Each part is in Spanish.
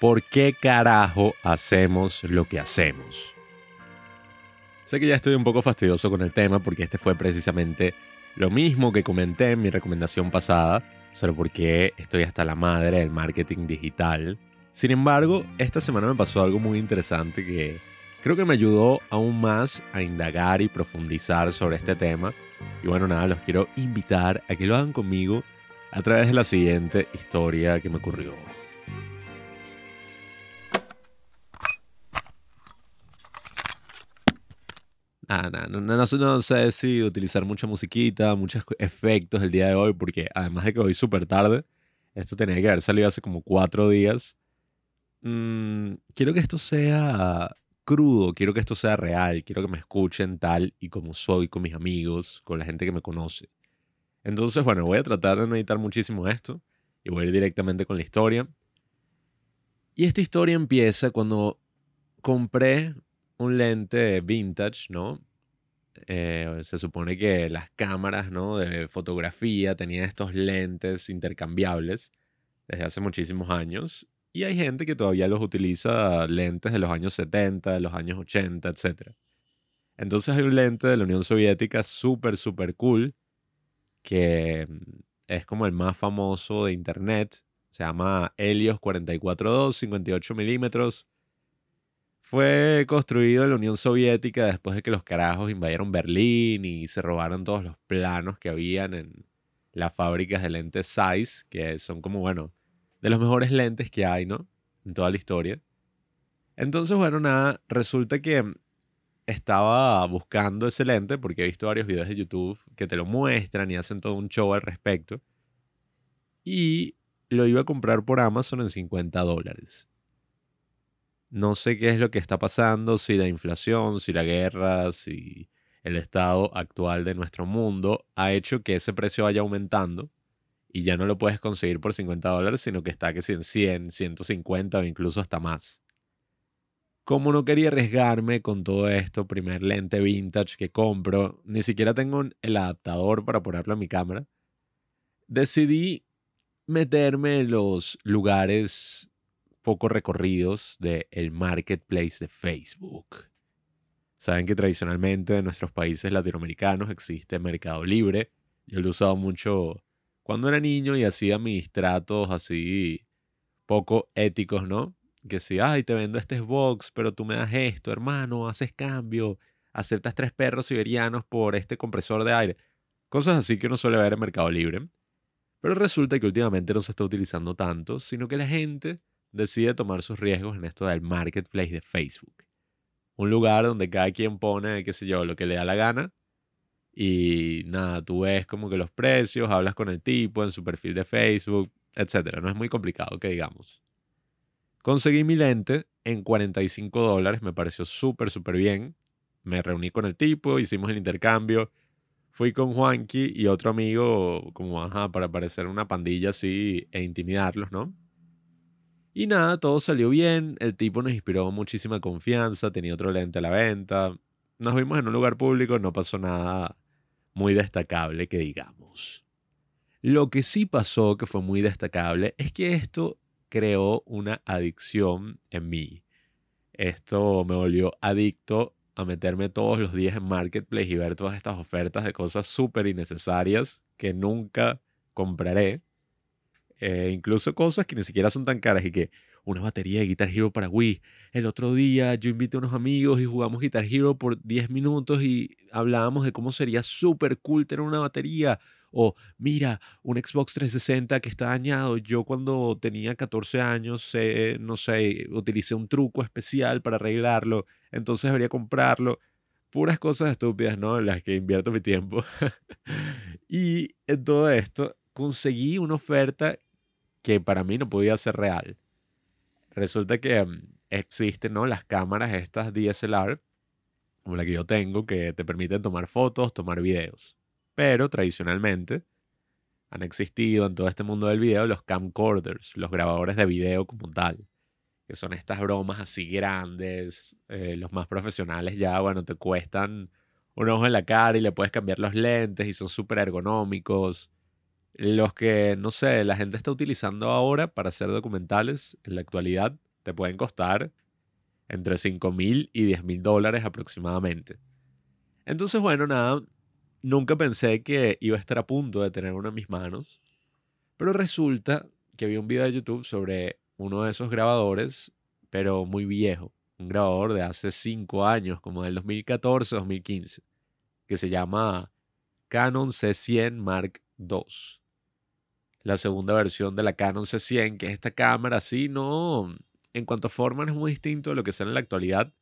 ¿Por qué carajo hacemos lo que hacemos? Sé que ya estoy un poco fastidioso con el tema porque este fue precisamente lo mismo que comenté en mi recomendación pasada sobre por qué estoy hasta la madre del marketing digital. Sin embargo, esta semana me pasó algo muy interesante que creo que me ayudó aún más a indagar y profundizar sobre este tema. Y bueno, nada, los quiero invitar a que lo hagan conmigo a través de la siguiente historia que me ocurrió. Ah, no, no, no, sé si utilizar mucha musiquita, muchos efectos el día de hoy, porque además de que hoy súper tarde, esto tenía que haber salido hace como cuatro días. Mm, quiero que esto sea crudo, quiero que esto sea real, quiero que me escuchen tal y como soy con mis amigos, con la gente que me conoce. Entonces, bueno, voy a tratar de meditar muchísimo esto y voy a ir directamente con la historia. Y esta historia empieza cuando compré un lente vintage, ¿no? Eh, se supone que las cámaras, ¿no? De fotografía tenían estos lentes intercambiables desde hace muchísimos años. Y hay gente que todavía los utiliza lentes de los años 70, de los años 80, etc. Entonces hay un lente de la Unión Soviética súper, súper cool, que mm, es como el más famoso de Internet. Se llama Helios 442, 58 milímetros fue construido en la Unión Soviética después de que los carajos invadieron Berlín y se robaron todos los planos que habían en las fábricas de lentes Zeiss, que son como, bueno, de los mejores lentes que hay, ¿no? En toda la historia. Entonces, bueno, nada, resulta que estaba buscando ese lente porque he visto varios videos de YouTube que te lo muestran y hacen todo un show al respecto. Y lo iba a comprar por Amazon en 50 dólares. No sé qué es lo que está pasando, si la inflación, si la guerra, si el estado actual de nuestro mundo ha hecho que ese precio vaya aumentando y ya no lo puedes conseguir por 50 dólares, sino que está que si en 100, 150 o incluso hasta más. Como no quería arriesgarme con todo esto, primer lente vintage que compro, ni siquiera tengo el adaptador para ponerlo en mi cámara, decidí meterme en los lugares poco recorridos del el marketplace de Facebook. Saben que tradicionalmente en nuestros países latinoamericanos existe Mercado Libre. Yo lo he usado mucho cuando era niño y hacía mis tratos así poco éticos, ¿no? Que si, ay, te vendo este Xbox, pero tú me das esto, hermano, haces cambio, aceptas tres perros siberianos por este compresor de aire. Cosas así que uno suele ver en Mercado Libre. Pero resulta que últimamente no se está utilizando tanto, sino que la gente decide tomar sus riesgos en esto del marketplace de Facebook. Un lugar donde cada quien pone, qué sé yo, lo que le da la gana. Y nada, tú ves como que los precios, hablas con el tipo en su perfil de Facebook, etc. No es muy complicado, que digamos. Conseguí mi lente en 45 dólares, me pareció súper, súper bien. Me reuní con el tipo, hicimos el intercambio. Fui con Juanqui y otro amigo, como, ajá, para parecer una pandilla así e intimidarlos, ¿no? Y nada, todo salió bien, el tipo nos inspiró muchísima confianza, tenía otro lente a la venta, nos vimos en un lugar público, no pasó nada muy destacable que digamos. Lo que sí pasó, que fue muy destacable, es que esto creó una adicción en mí. Esto me volvió adicto a meterme todos los días en Marketplace y ver todas estas ofertas de cosas súper innecesarias que nunca compraré eh, incluso cosas que ni siquiera son tan caras y que una batería de Guitar Hero para Wii. El otro día yo invité a unos amigos y jugamos Guitar Hero por 10 minutos y hablábamos de cómo sería súper cool tener una batería. O mira, un Xbox 360 que está dañado. Yo cuando tenía 14 años, no sé, utilicé un truco especial para arreglarlo. Entonces debería comprarlo. Puras cosas estúpidas, ¿no? Las que invierto mi tiempo. y en todo esto conseguí una oferta que para mí no podía ser real. Resulta que mm, existen ¿no? las cámaras estas DSLR, como la que yo tengo, que te permiten tomar fotos, tomar videos. Pero tradicionalmente han existido en todo este mundo del video los camcorders, los grabadores de video como tal, que son estas bromas así grandes. Eh, los más profesionales ya, bueno, te cuestan un ojo en la cara y le puedes cambiar los lentes y son súper ergonómicos los que, no sé, la gente está utilizando ahora para hacer documentales en la actualidad te pueden costar entre 5 mil y 10 mil dólares aproximadamente. Entonces, bueno, nada, nunca pensé que iba a estar a punto de tener uno en mis manos, pero resulta que vi un video de YouTube sobre uno de esos grabadores, pero muy viejo, un grabador de hace 5 años, como del 2014-2015, que se llama Canon C100 Mark II. La segunda versión de la Canon C100, que es esta cámara así, no, en cuanto a forma no es muy distinto de lo que sale en la actualidad,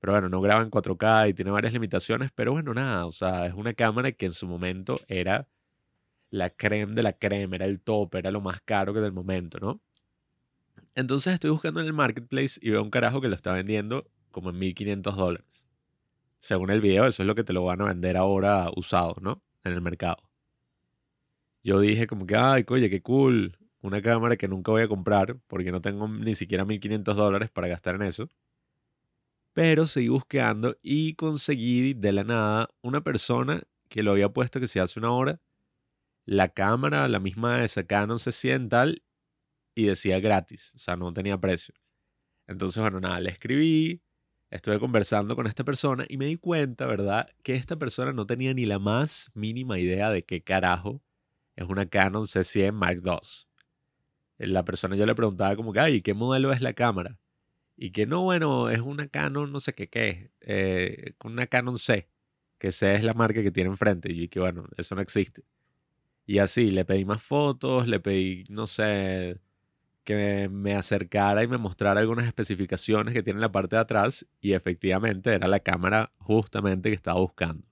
pero bueno, no graba en 4K y tiene varias limitaciones, pero bueno, nada, o sea, es una cámara que en su momento era la creme de la creme, era el top, era lo más caro que del momento, ¿no? Entonces estoy buscando en el marketplace y veo un carajo que lo está vendiendo como en 1500 dólares. Según el video, eso es lo que te lo van a vender ahora usado, ¿no? En el mercado. Yo dije como que, ay, oye, qué cool. Una cámara que nunca voy a comprar porque no tengo ni siquiera 1500 dólares para gastar en eso. Pero seguí buscando y conseguí de la nada una persona que lo había puesto que se hace una hora. La cámara, la misma de esa Canon C100 tal, y decía gratis, o sea, no tenía precio. Entonces, bueno, nada, le escribí, estuve conversando con esta persona y me di cuenta, ¿verdad?, que esta persona no tenía ni la más mínima idea de qué carajo es una Canon C100 Mark II. La persona yo le preguntaba como que, ay, ¿qué modelo es la cámara? Y que no, bueno, es una Canon, no sé qué, qué, eh, una Canon C, que C es la marca que tiene enfrente. Y que bueno, eso no existe. Y así, le pedí más fotos, le pedí, no sé, que me acercara y me mostrara algunas especificaciones que tiene en la parte de atrás. Y efectivamente era la cámara justamente que estaba buscando.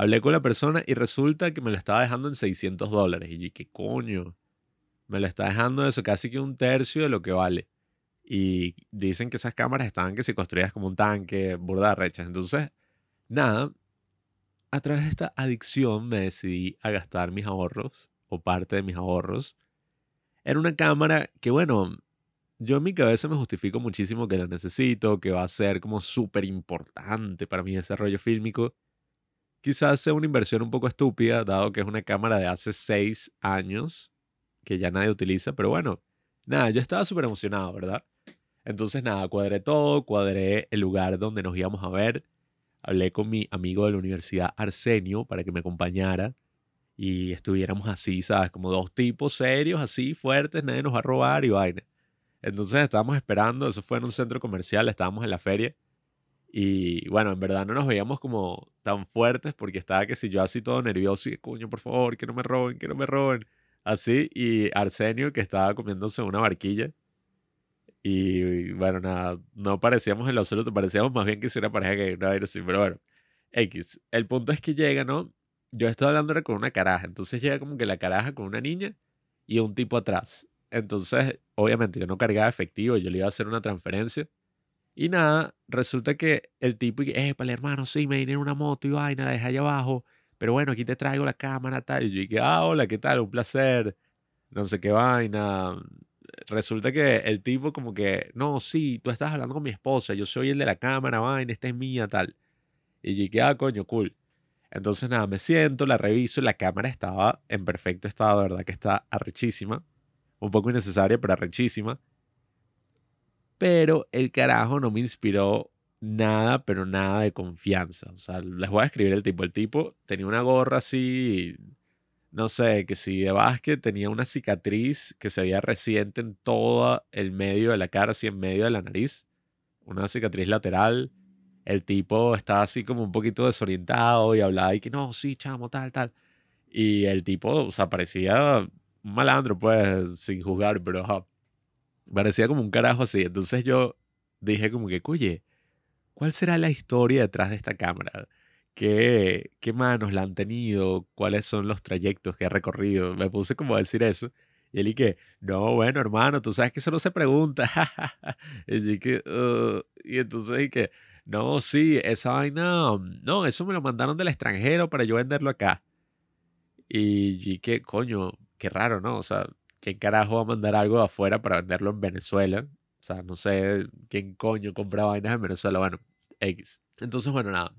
Hablé con la persona y resulta que me lo estaba dejando en 600 dólares. Y yo, ¿qué coño? Me lo está dejando eso casi que un tercio de lo que vale. Y dicen que esas cámaras estaban que se construías como un tanque, burda rechas. Entonces, nada, a través de esta adicción me decidí a gastar mis ahorros, o parte de mis ahorros, en una cámara que, bueno, yo en mi cabeza me justifico muchísimo que la necesito, que va a ser como súper importante para mi desarrollo fílmico. Quizás sea una inversión un poco estúpida, dado que es una cámara de hace seis años, que ya nadie utiliza, pero bueno, nada, yo estaba súper emocionado, ¿verdad? Entonces, nada, cuadré todo, cuadré el lugar donde nos íbamos a ver. Hablé con mi amigo de la universidad, Arsenio, para que me acompañara y estuviéramos así, ¿sabes? Como dos tipos serios, así, fuertes, nadie nos va a robar y vaina. Entonces estábamos esperando, eso fue en un centro comercial, estábamos en la feria. Y bueno, en verdad no nos veíamos como tan fuertes porque estaba que si yo así todo nervioso y coño, por favor, que no me roben, que no me roben. Así, y Arsenio que estaba comiéndose una barquilla y bueno, nada, no parecíamos en lo absoluto, parecíamos más bien que si una pareja que no era así, pero bueno, X. El punto es que llega, ¿no? Yo estaba hablando con una caraja, entonces llega como que la caraja con una niña y un tipo atrás. Entonces, obviamente yo no cargaba efectivo, yo le iba a hacer una transferencia. Y nada, resulta que el tipo, eh, para el hermano, sí, me vine una moto y vaina, la dejé allá abajo, pero bueno, aquí te traigo la cámara, tal. Y yo dije, ah, hola, ¿qué tal? Un placer. No sé qué vaina resulta que el tipo como que, no, sí, tú estás hablando con mi esposa, yo soy el de la cámara, vaina, esta es mía, tal. Y yo dije, ah, coño, cool. Entonces nada, me siento, la reviso, la cámara estaba en perfecto estado, verdad que está arrechísima. Un poco innecesaria, pero arrechísima. Pero el carajo no me inspiró nada, pero nada de confianza. O sea, les voy a escribir el tipo. El tipo tenía una gorra así no sé, que si de básquet tenía una cicatriz que se veía reciente en todo el medio de la cara, así en medio de la nariz, una cicatriz lateral. El tipo estaba así como un poquito desorientado y hablaba y que no, sí, chamo, tal, tal. Y el tipo, o sea, parecía un malandro, pues, sin juzgar, pero parecía como un carajo así. Entonces yo dije como que, oye, ¿cuál será la historia detrás de esta cámara? qué, qué manos la han tenido, cuáles son los trayectos que ha recorrido. Me puse como a decir eso. Y él y que, no, bueno, hermano, tú sabes que eso no se pregunta. y, que, y entonces y que, no, sí, esa vaina, no, eso me lo mandaron del extranjero para yo venderlo acá. Y, y que, coño, qué raro, ¿no? O sea, ¿quién carajo va a mandar algo de afuera para venderlo en Venezuela? O sea, no sé quién coño compra vainas en Venezuela. Bueno, X. Entonces, bueno, nada.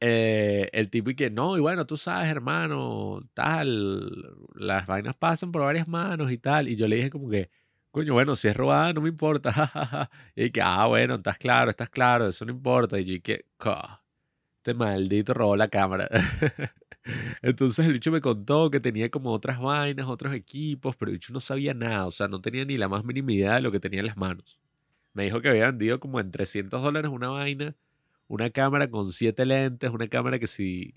Eh, el tipo y que no, y bueno, tú sabes, hermano, tal, las vainas pasan por varias manos y tal. Y yo le dije como que, coño, bueno, si es robada, no me importa. y que, ah, bueno, estás claro, estás claro, eso no importa. Y yo que, este maldito robó la cámara. Entonces el bicho me contó que tenía como otras vainas, otros equipos, pero el bicho no sabía nada, o sea, no tenía ni la más mínima idea de lo que tenía en las manos. Me dijo que había vendido como en 300 dólares una vaina, una cámara con siete lentes, una cámara que si,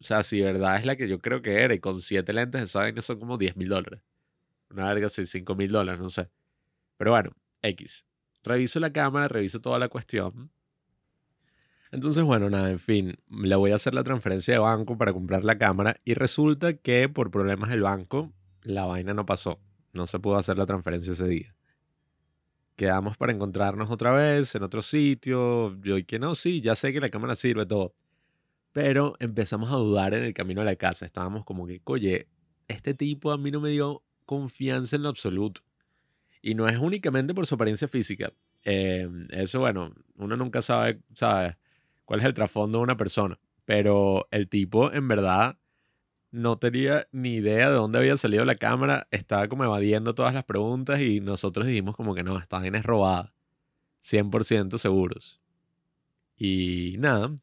o sea, si verdad es la que yo creo que era, y con siete lentes esa vaina son como 10 mil dólares. Una verga así, 5 mil dólares, no sé. Pero bueno, X. Reviso la cámara, reviso toda la cuestión. Entonces, bueno, nada, en fin, le voy a hacer la transferencia de banco para comprar la cámara y resulta que por problemas del banco la vaina no pasó. No se pudo hacer la transferencia ese día. Quedamos para encontrarnos otra vez en otro sitio. Yo y que no, sí, ya sé que la cámara sirve todo. Pero empezamos a dudar en el camino a la casa. Estábamos como que, oye, este tipo a mí no me dio confianza en lo absoluto. Y no es únicamente por su apariencia física. Em, eso, bueno, uno nunca sabe, sabe cuál es el trasfondo de una persona. Pero el tipo, en verdad, no tenía ni idea de dónde había salido la cámara. Estaba como evadiendo todas las preguntas y nosotros dijimos como que no, esta vaina es robada. 100% seguros. Y nada,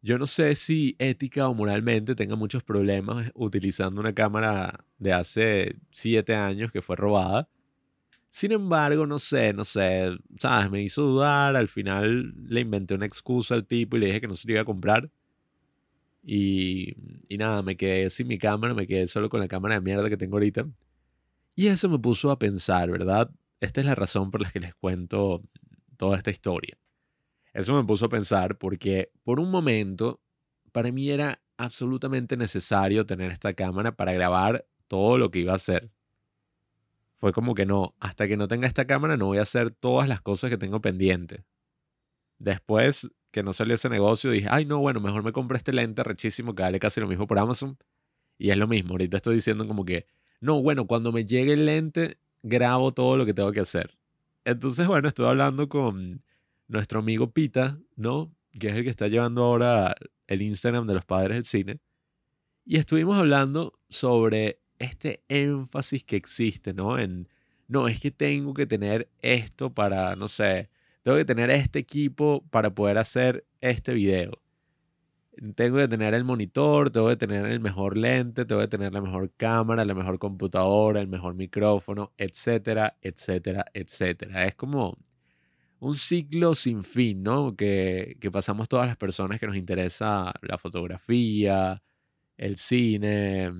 yo no sé si ética o moralmente tenga muchos problemas utilizando una cámara de hace 7 años que fue robada. Sin embargo, no sé, no sé, ¿sabes? Me hizo dudar, al final le inventé una excusa al tipo y le dije que no se lo iba a comprar. Y, y nada, me quedé sin mi cámara, me quedé solo con la cámara de mierda que tengo ahorita. Y eso me puso a pensar, ¿verdad? Esta es la razón por la que les cuento toda esta historia. Eso me puso a pensar porque por un momento para mí era absolutamente necesario tener esta cámara para grabar todo lo que iba a hacer fue como que no, hasta que no tenga esta cámara no voy a hacer todas las cosas que tengo pendiente. Después que no salió ese negocio, dije, ay no, bueno, mejor me compré este lente rechísimo que vale casi lo mismo por Amazon. Y es lo mismo, ahorita estoy diciendo como que, no, bueno, cuando me llegue el lente, grabo todo lo que tengo que hacer. Entonces, bueno, estuve hablando con nuestro amigo Pita, ¿no? Que es el que está llevando ahora el Instagram de los padres del cine. Y estuvimos hablando sobre este énfasis que existe, ¿no? En, no, es que tengo que tener esto para, no sé, tengo que tener este equipo para poder hacer este video. Tengo que tener el monitor, tengo que tener el mejor lente, tengo que tener la mejor cámara, la mejor computadora, el mejor micrófono, etcétera, etcétera, etcétera. Es como un ciclo sin fin, ¿no? Que, que pasamos todas las personas que nos interesa la fotografía, el cine,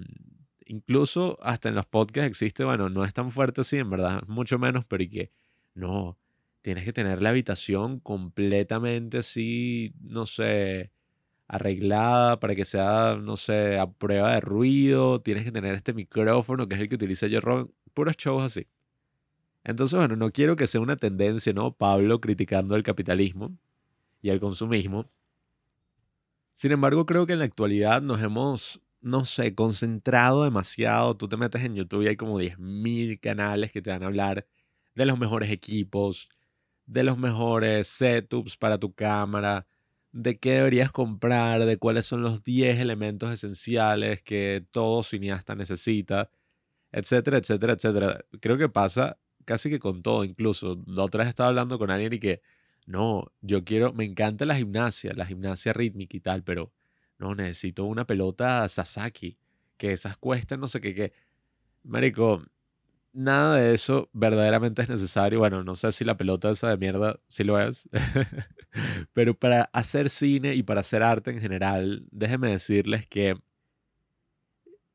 incluso hasta en los podcasts existe, bueno, no es tan fuerte así, en verdad, mucho menos, pero y que no, tienes que tener la habitación completamente así, no sé, arreglada para que sea, no sé, a prueba de ruido, tienes que tener este micrófono que es el que utiliza yo, puros shows así. Entonces, bueno, no quiero que sea una tendencia, ¿no? Pablo criticando el capitalismo y el consumismo. Sin embargo, creo que en la actualidad nos hemos no sé, concentrado demasiado. Tú te metes en YouTube y hay como 10.000 canales que te van a hablar de los mejores equipos, de los mejores setups para tu cámara, de qué deberías comprar, de cuáles son los 10 elementos esenciales que todo cineasta necesita, etcétera, etcétera, etcétera. Creo que pasa casi que con todo, incluso. La otra vez estaba hablando con alguien y que, no, yo quiero, me encanta la gimnasia, la gimnasia rítmica y tal, pero no, necesito una pelota Sasaki, que esas cuestan no sé qué, qué. Marico, nada de eso verdaderamente es necesario. Bueno, no sé si la pelota esa de mierda sí lo es. Pero para hacer cine y para hacer arte en general, déjenme decirles que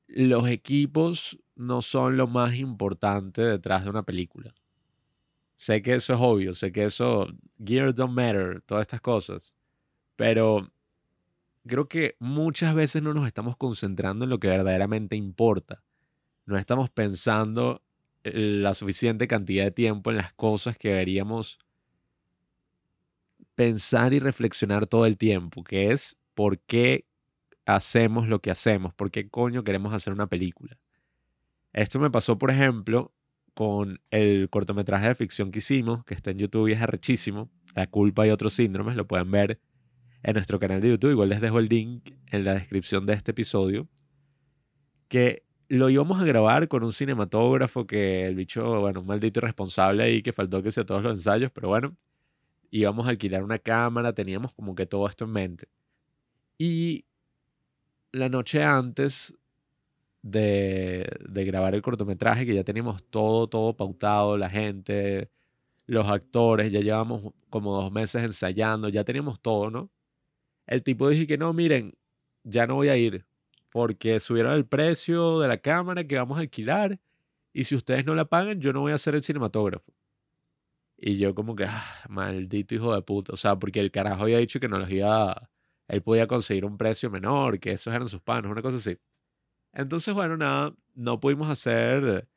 los equipos no son lo más importante detrás de una película. Sé que eso es obvio, sé que eso, gear don't matter, todas estas cosas. Pero creo que muchas veces no nos estamos concentrando en lo que verdaderamente importa. No estamos pensando eh, la suficiente cantidad de tiempo en las cosas que deberíamos pensar y reflexionar todo el tiempo, que es por qué hacemos lo que hacemos, por qué coño queremos hacer una película. Esto me pasó, por ejemplo, con el cortometraje de ficción que hicimos, que está en YouTube y es arrechísimo, La culpa y otros síndromes, lo pueden ver en nuestro canal de YouTube. Igual les dejo el link en la descripción de este episodio. Que lo íbamos a grabar con un cinematógrafo que el bicho, bueno, un maldito irresponsable ahí que faltó que sea todos los ensayos, pero bueno, íbamos a alquilar una cámara, teníamos como que todo esto en mente. Y la noche antes de, de grabar el cortometraje, que ya teníamos todo, todo pautado, la gente, los actores, ya llevamos como dos meses ensayando, ya teníamos todo, ¿no? El tipo dije que no, miren, ya no voy a ir porque subieron el precio de la cámara que vamos a alquilar y si ustedes no la pagan, yo no voy a ser el cinematógrafo. Y yo como que, ah, maldito hijo de puta, o sea, porque el carajo había dicho que no los iba, él podía conseguir un precio menor, que esos eran sus panos, una cosa así. Entonces, bueno, nada, no pudimos hacer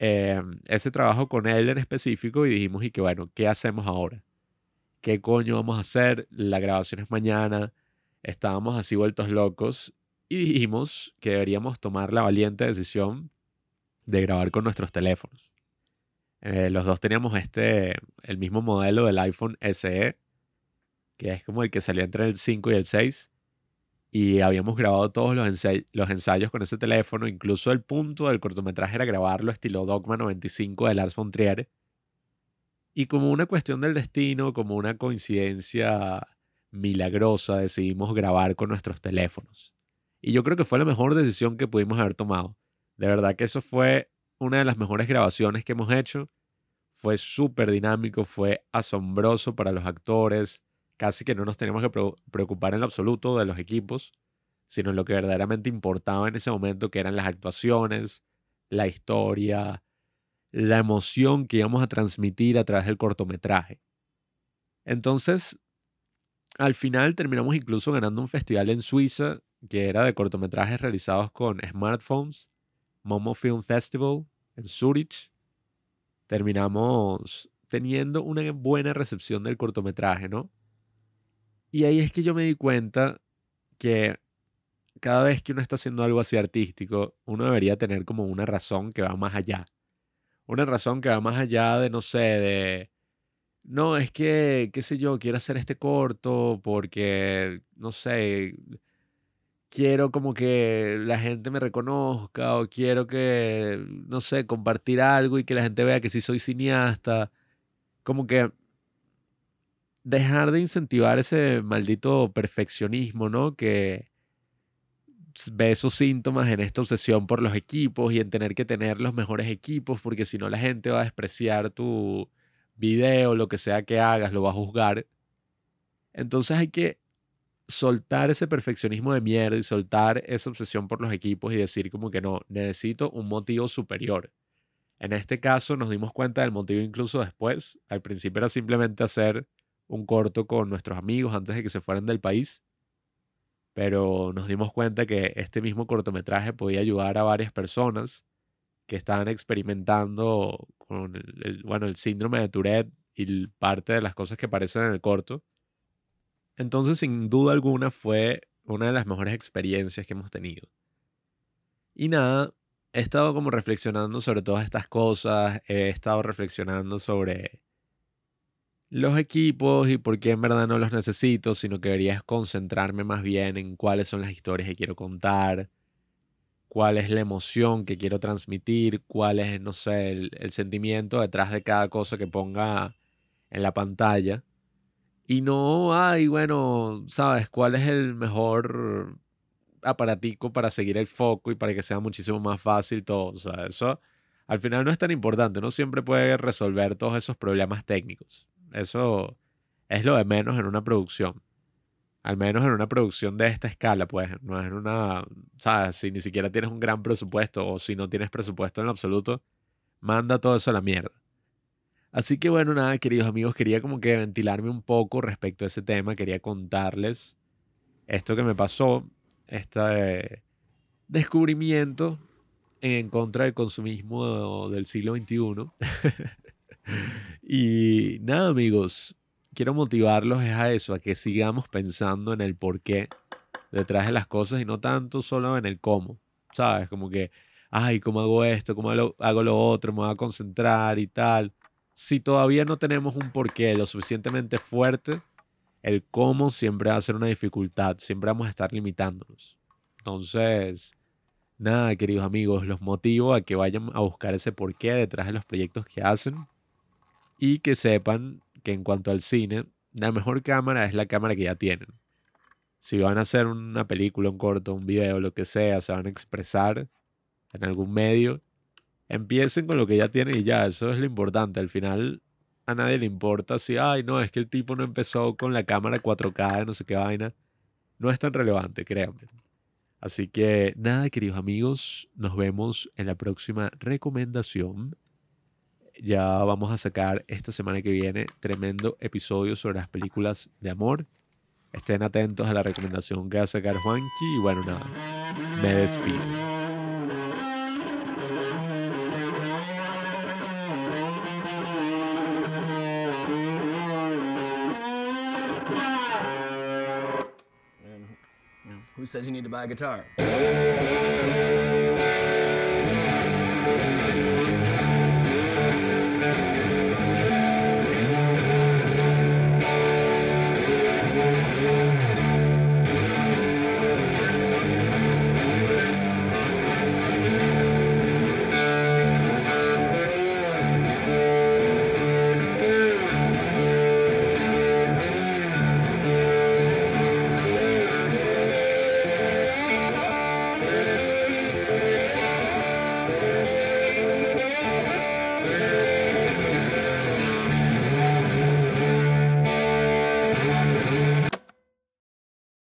eh, ese trabajo con él en específico y dijimos, y que bueno, ¿qué hacemos ahora? ¿Qué coño vamos a hacer? La grabación es mañana. Estábamos así vueltos locos y dijimos que deberíamos tomar la valiente decisión de grabar con nuestros teléfonos. Eh, los dos teníamos este, el mismo modelo del iPhone SE, que es como el que salió entre el 5 y el 6 y habíamos grabado todos los, ensayos con ese teléfono. Incluso el punto del cortometraje era grabarlo estilo Dogma 95 de Lars von Trier. Y como una cuestión del destino, como una coincidencia milagrosa, decidimos grabar con nuestros teléfonos. Y yo creo que fue la mejor decisión que pudimos haber tomado. De verdad que eso fue una de las mejores grabaciones que hemos hecho. Fue súper dinámico, fue asombroso para los actores, casi que no nos teníamos que preocupar en lo absoluto de los equipos, sino en lo que verdaderamente importaba en ese momento, que eran las actuaciones, la historia, la emoción que íbamos a transmitir a través del cortometraje. Entonces, al final terminamos incluso ganando un festival en Suiza que era de cortometrajes realizados con smartphones, Momo Film Festival en Zurich. Terminamos teniendo una buena recepción del cortometraje, ¿no? Y ahí es que yo me di cuenta que cada vez que uno está haciendo algo así artístico, uno debería tener como una razón que va más allá. Una razón que va más allá de, no sé, de... No, es que, qué sé yo, quiero hacer este corto porque, no sé, quiero como que la gente me reconozca o quiero que, no sé, compartir algo y que la gente vea que sí soy cineasta. Como que dejar de incentivar ese maldito perfeccionismo, ¿no? Que ve esos síntomas en esta obsesión por los equipos y en tener que tener los mejores equipos, porque si no la gente va a despreciar tu video, lo que sea que hagas, lo va a juzgar. Entonces hay que soltar ese perfeccionismo de mierda y soltar esa obsesión por los equipos y decir como que no, necesito un motivo superior. En este caso nos dimos cuenta del motivo incluso después. Al principio era simplemente hacer un corto con nuestros amigos antes de que se fueran del país, pero nos dimos cuenta que este mismo cortometraje podía ayudar a varias personas que estaban experimentando con el, bueno, el síndrome de Tourette y parte de las cosas que aparecen en el corto. Entonces, sin duda alguna, fue una de las mejores experiencias que hemos tenido. Y nada, he estado como reflexionando sobre todas estas cosas, he estado reflexionando sobre los equipos y por qué en verdad no los necesito, sino que debería concentrarme más bien en cuáles son las historias que quiero contar, cuál es la emoción que quiero transmitir, cuál es, no sé, el, el sentimiento detrás de cada cosa que ponga en la pantalla. Y no, ay, bueno, ¿sabes cuál es el mejor aparatico para seguir el foco y para que sea muchísimo más fácil todo? O sea, eso al final no es tan importante, no siempre puede resolver todos esos problemas técnicos. Eso es lo de menos en una producción. Al menos en una producción de esta escala, pues, no es una, ¿sabes? Si ni siquiera tienes un gran presupuesto o si no tienes presupuesto en absoluto, manda todo eso a la mierda. Así que bueno, nada, queridos amigos, quería como que ventilarme un poco respecto a ese tema, quería contarles esto que me pasó, este descubrimiento en contra del consumismo del siglo XXI. y nada, amigos, quiero motivarlos a eso, a que sigamos pensando en el por qué detrás de las cosas y no tanto solo en el cómo. ¿Sabes? Como que, ay, ¿cómo hago esto? ¿Cómo hago lo otro? Me voy a concentrar y tal. Si todavía no tenemos un porqué lo suficientemente fuerte, el cómo siempre va a ser una dificultad, siempre vamos a estar limitándonos. Entonces, nada, queridos amigos, los motivo a que vayan a buscar ese porqué detrás de los proyectos que hacen y que sepan que en cuanto al cine, la mejor cámara es la cámara que ya tienen. Si van a hacer una película, un corto, un video, lo que sea, se van a expresar en algún medio, empiecen con lo que ya tienen y ya, eso es lo importante. Al final a nadie le importa si, ay, no, es que el tipo no empezó con la cámara 4K, no sé qué vaina. No es tan relevante, créanme. Así que nada, queridos amigos, nos vemos en la próxima recomendación. Ya vamos a sacar esta semana que viene tremendo episodio sobre las películas de amor. Estén atentos a la recomendación que va a sacar Juanqui. Y bueno, nada, me despido. Who says you need to buy a guitar?